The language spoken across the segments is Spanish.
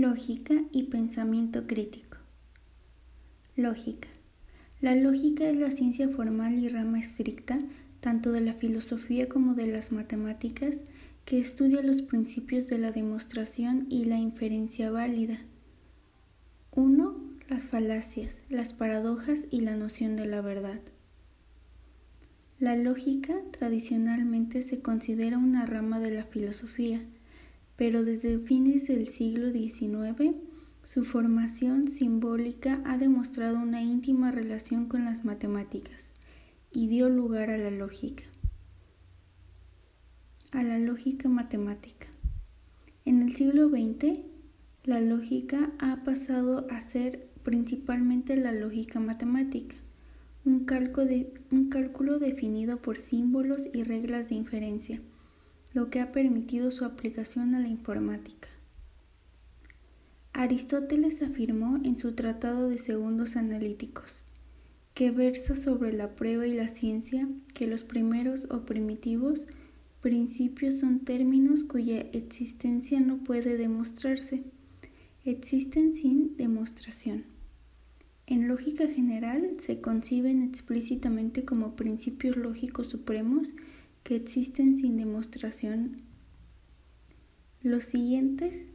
Lógica y pensamiento crítico. Lógica. La lógica es la ciencia formal y rama estricta tanto de la filosofía como de las matemáticas que estudia los principios de la demostración y la inferencia válida. 1. Las falacias, las paradojas y la noción de la verdad. La lógica tradicionalmente se considera una rama de la filosofía pero desde fines del siglo XIX su formación simbólica ha demostrado una íntima relación con las matemáticas y dio lugar a la lógica. A la lógica matemática. En el siglo XX, la lógica ha pasado a ser principalmente la lógica matemática, un cálculo, definido por símbolos y reglas de inferencia lo que ha permitido su aplicación a la informática. Aristóteles afirmó en su Tratado de Segundos Analíticos, que versa sobre la prueba y la ciencia, que los primeros o primitivos principios son términos cuya existencia no puede demostrarse, existen sin demostración. En lógica general se conciben explícitamente como principios lógicos supremos que existen sin demostración. Los siguientes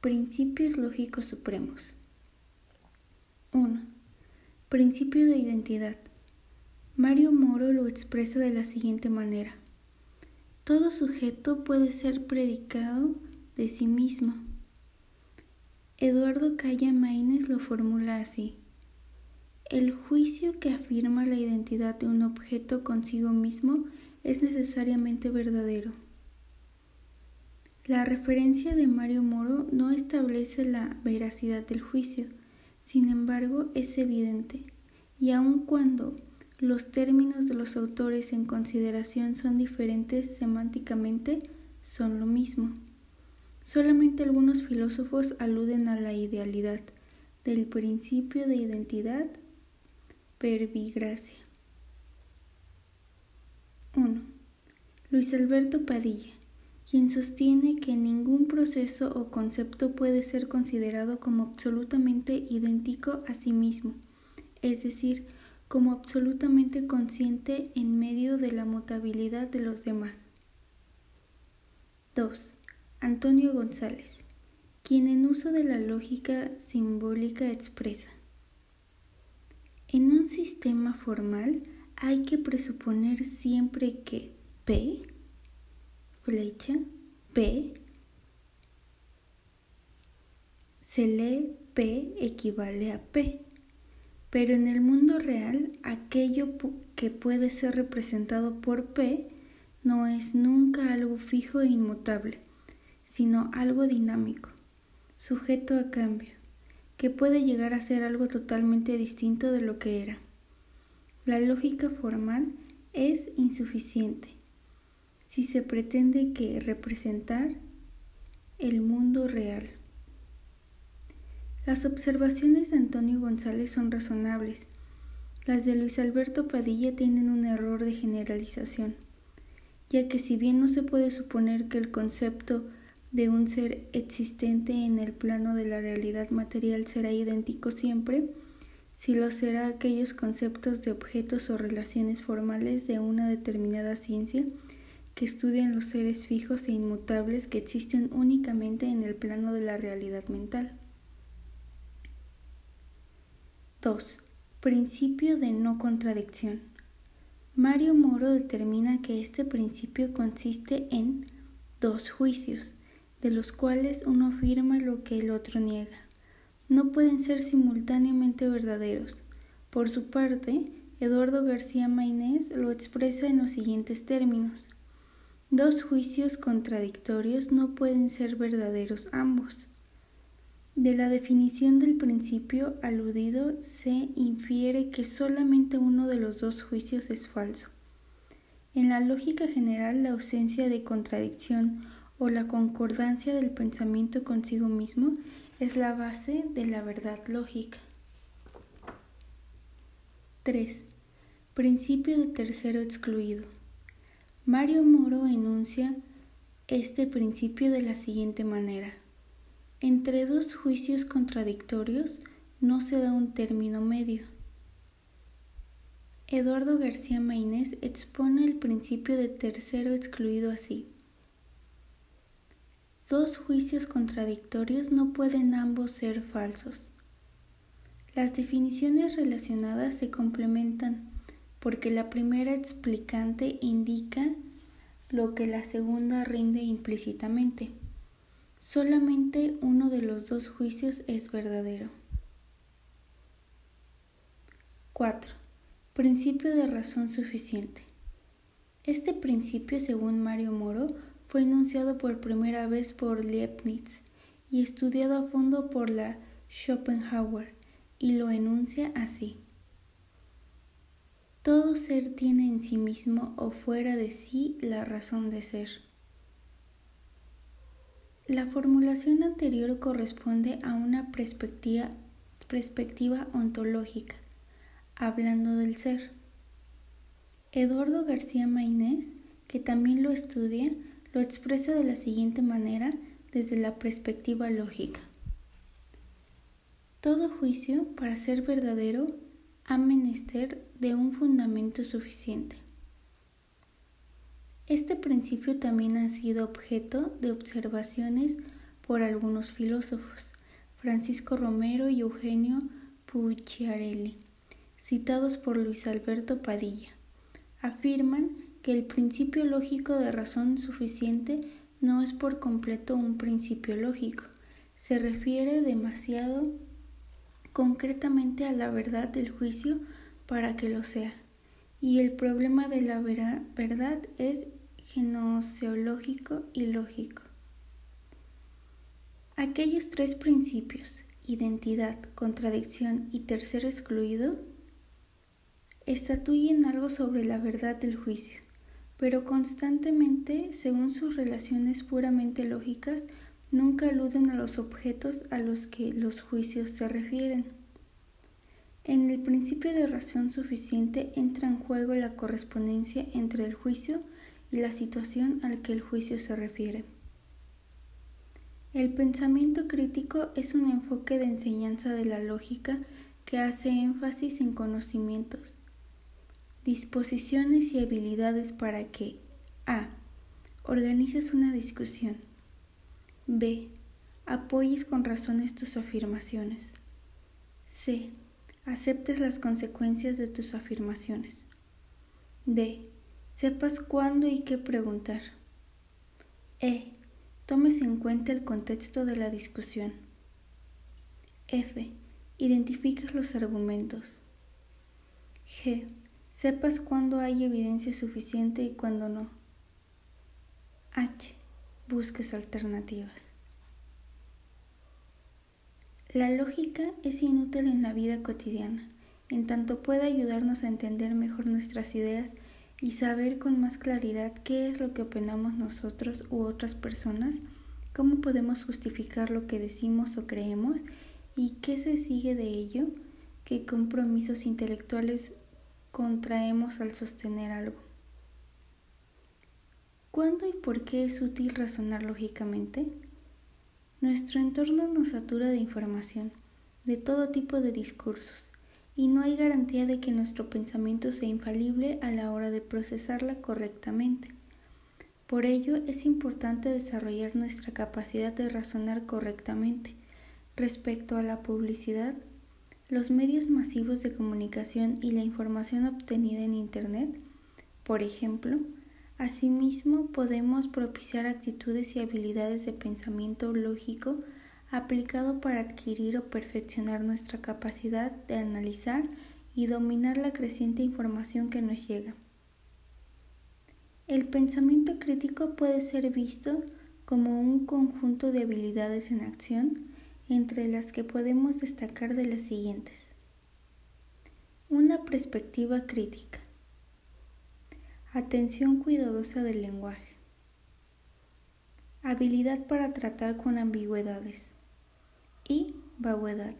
principios lógicos supremos. 1. Principio de identidad. Mario Moro lo expresa de la siguiente manera. Todo sujeto puede ser predicado de sí mismo. Eduardo Calla Maínez lo formula así. El juicio que afirma la identidad de un objeto consigo mismo es necesariamente verdadero. La referencia de Mario Moro no establece la veracidad del juicio, sin embargo es evidente, y aun cuando los términos de los autores en consideración son diferentes semánticamente, son lo mismo. Solamente algunos filósofos aluden a la idealidad del principio de identidad pervigracia. 1. Luis Alberto Padilla, quien sostiene que ningún proceso o concepto puede ser considerado como absolutamente idéntico a sí mismo, es decir, como absolutamente consciente en medio de la mutabilidad de los demás. 2. Antonio González, quien en uso de la lógica simbólica expresa. En un sistema formal, hay que presuponer siempre que P, flecha, P, se lee P equivale a P, pero en el mundo real aquello que puede ser representado por P no es nunca algo fijo e inmutable, sino algo dinámico, sujeto a cambio, que puede llegar a ser algo totalmente distinto de lo que era. La lógica formal es insuficiente si se pretende que representar el mundo real. Las observaciones de Antonio González son razonables. Las de Luis Alberto Padilla tienen un error de generalización, ya que si bien no se puede suponer que el concepto de un ser existente en el plano de la realidad material será idéntico siempre, si lo será aquellos conceptos de objetos o relaciones formales de una determinada ciencia que estudian los seres fijos e inmutables que existen únicamente en el plano de la realidad mental. 2. Principio de no contradicción. Mario Moro determina que este principio consiste en dos juicios, de los cuales uno afirma lo que el otro niega no pueden ser simultáneamente verdaderos. Por su parte, Eduardo García Mainés lo expresa en los siguientes términos. Dos juicios contradictorios no pueden ser verdaderos ambos. De la definición del principio aludido se infiere que solamente uno de los dos juicios es falso. En la lógica general, la ausencia de contradicción o la concordancia del pensamiento consigo mismo es la base de la verdad lógica. 3. Principio de tercero excluido. Mario Moro enuncia este principio de la siguiente manera. Entre dos juicios contradictorios no se da un término medio. Eduardo García Maínez expone el principio de tercero excluido así. Dos juicios contradictorios no pueden ambos ser falsos. Las definiciones relacionadas se complementan porque la primera explicante indica lo que la segunda rinde implícitamente. Solamente uno de los dos juicios es verdadero. 4. Principio de razón suficiente. Este principio, según Mario Moro, fue enunciado por primera vez por Leibniz y estudiado a fondo por la Schopenhauer, y lo enuncia así. Todo ser tiene en sí mismo o fuera de sí la razón de ser. La formulación anterior corresponde a una perspectiva, ontológica hablando del ser. Eduardo García Mainés, que también lo estudia, lo expresa de la siguiente manera desde la perspectiva lógica. Todo juicio, para ser verdadero, ha menester de un fundamento suficiente. Este principio también ha sido objeto de observaciones por algunos filósofos, Francisco Romero y Eugenio Pucciarelli citados por Luis Alberto Padilla, afirman que el principio lógico de razón suficiente no es por completo un principio lógico, se refiere demasiado concretamente a la verdad del juicio para que lo sea, y el problema de la verdad es genoseológico y lógico. Aquellos tres principios, identidad, contradicción y tercero excluido, estatuyen algo sobre la verdad del juicio, pero constantemente, según sus relaciones puramente lógicas, nunca aluden a los objetos a los que los juicios se refieren. En el principio de razón suficiente entra en juego la correspondencia entre el juicio y la situación al que el juicio se refiere. El pensamiento crítico es un enfoque de enseñanza de la lógica que hace énfasis en conocimientos, Disposiciones y habilidades para que A. Organices una discusión. B. Apoyes con razones tus afirmaciones. C. Aceptes las consecuencias de tus afirmaciones. D. Sepas cuándo y qué preguntar. E. Tomes en cuenta el contexto de la discusión. F. Identifiques los argumentos. G Sepas cuándo hay evidencia suficiente y cuándo no. H. Busques alternativas. La lógica es inútil en la vida cotidiana, en tanto puede ayudarnos a entender mejor nuestras ideas y saber con más claridad qué es lo que opinamos nosotros u otras personas, cómo podemos justificar lo que decimos o creemos y qué se sigue de ello, qué compromisos intelectuales contraemos al sostener algo. ¿Cuándo y por qué es útil razonar lógicamente? Nuestro entorno nos satura de información, de todo tipo de discursos, y no hay garantía de que nuestro pensamiento sea infalible a la hora de procesarla correctamente. Por ello es importante desarrollar nuestra capacidad de razonar correctamente respecto a la publicidad, los medios masivos de comunicación y la información obtenida en Internet, por ejemplo, asimismo podemos propiciar actitudes y habilidades de pensamiento lógico aplicado para adquirir o perfeccionar nuestra capacidad de analizar y dominar la creciente información que nos llega. El pensamiento crítico puede ser visto como un conjunto de habilidades en acción entre las que podemos destacar de las siguientes. Una perspectiva crítica. Atención cuidadosa del lenguaje. Habilidad para tratar con ambigüedades. Y vaguedad.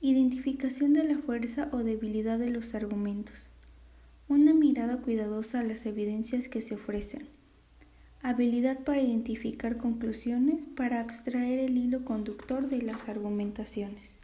Identificación de la fuerza o debilidad de los argumentos. Una mirada cuidadosa a las evidencias que se ofrecen. Habilidad para identificar conclusiones, para abstraer el hilo conductor de las argumentaciones.